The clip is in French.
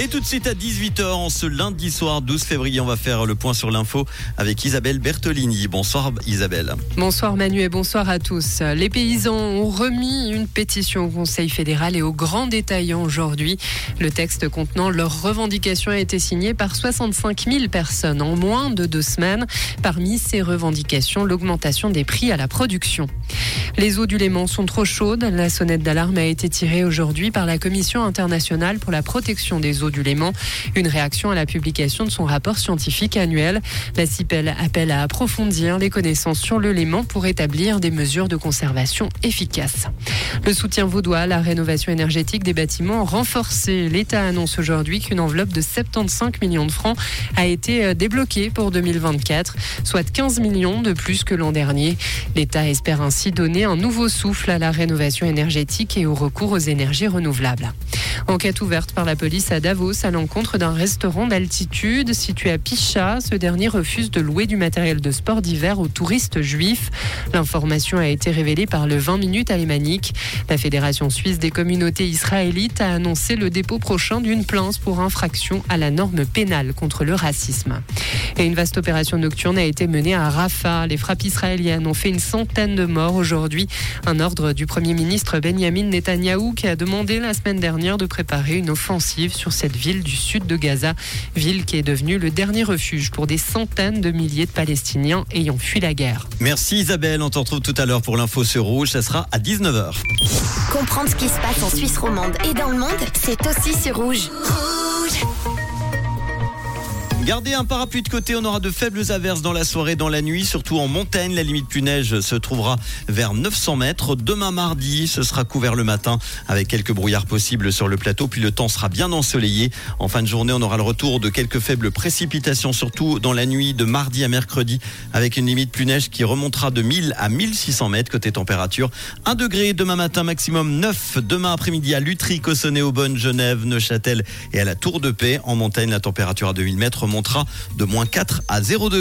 Et tout de suite à 18h, ce lundi soir 12 février, on va faire le point sur l'info avec Isabelle Bertolini. Bonsoir Isabelle. Bonsoir Manu et bonsoir à tous. Les paysans ont remis une pétition au Conseil fédéral et aux grands détaillants aujourd'hui. Le texte contenant leurs revendications a été signé par 65 000 personnes en moins de deux semaines. Parmi ces revendications, l'augmentation des prix à la production. Les eaux du Léman sont trop chaudes. La sonnette d'alarme a été tirée aujourd'hui par la Commission internationale pour la protection des eaux du Léman. Une réaction à la publication de son rapport scientifique annuel. La CIPEL appelle à approfondir les connaissances sur le Léman pour établir des mesures de conservation efficaces. Le soutien vaudois, la rénovation énergétique des bâtiments renforcé. L'État annonce aujourd'hui qu'une enveloppe de 75 millions de francs a été débloquée pour 2024, soit 15 millions de plus que l'an dernier. L'État espère ainsi donner un nouveau souffle à la rénovation énergétique et au recours aux énergies renouvelables. Enquête ouverte par la police à Davos à l'encontre d'un restaurant d'altitude situé à Picha. Ce dernier refuse de louer du matériel de sport d'hiver aux touristes juifs. L'information a été révélée par le 20 minutes alémanique. La Fédération suisse des communautés israélites a annoncé le dépôt prochain d'une plainte pour infraction à la norme pénale contre le racisme. Et une vaste opération nocturne a été menée à Rafah. Les frappes israéliennes ont fait une centaine de morts aujourd'hui. Un ordre du Premier ministre Benjamin Netanyahou qui a demandé la semaine dernière de préparer une offensive sur cette ville du sud de Gaza, ville qui est devenue le dernier refuge pour des centaines de milliers de Palestiniens ayant fui la guerre. Merci Isabelle, on te retrouve tout à l'heure pour l'info sur Rouge, ça sera à 19h. Comprendre ce qui se passe en Suisse romande et dans le monde, c'est aussi sur Rouge. Rouge Gardez un parapluie de côté, on aura de faibles averses dans la soirée, dans la nuit, surtout en montagne. La limite plus neige se trouvera vers 900 mètres. Demain mardi, ce sera couvert le matin avec quelques brouillards possibles sur le plateau, puis le temps sera bien ensoleillé. En fin de journée, on aura le retour de quelques faibles précipitations, surtout dans la nuit de mardi à mercredi, avec une limite plus neige qui remontera de 1000 à 1600 mètres côté température. 1 degré demain matin, maximum 9. Demain après-midi à Lutry, Cossonay, Aubonne, Genève, Neuchâtel et à la Tour de Paix. En montagne, la température à 2000 mètres de moins 4 à 0 degrés.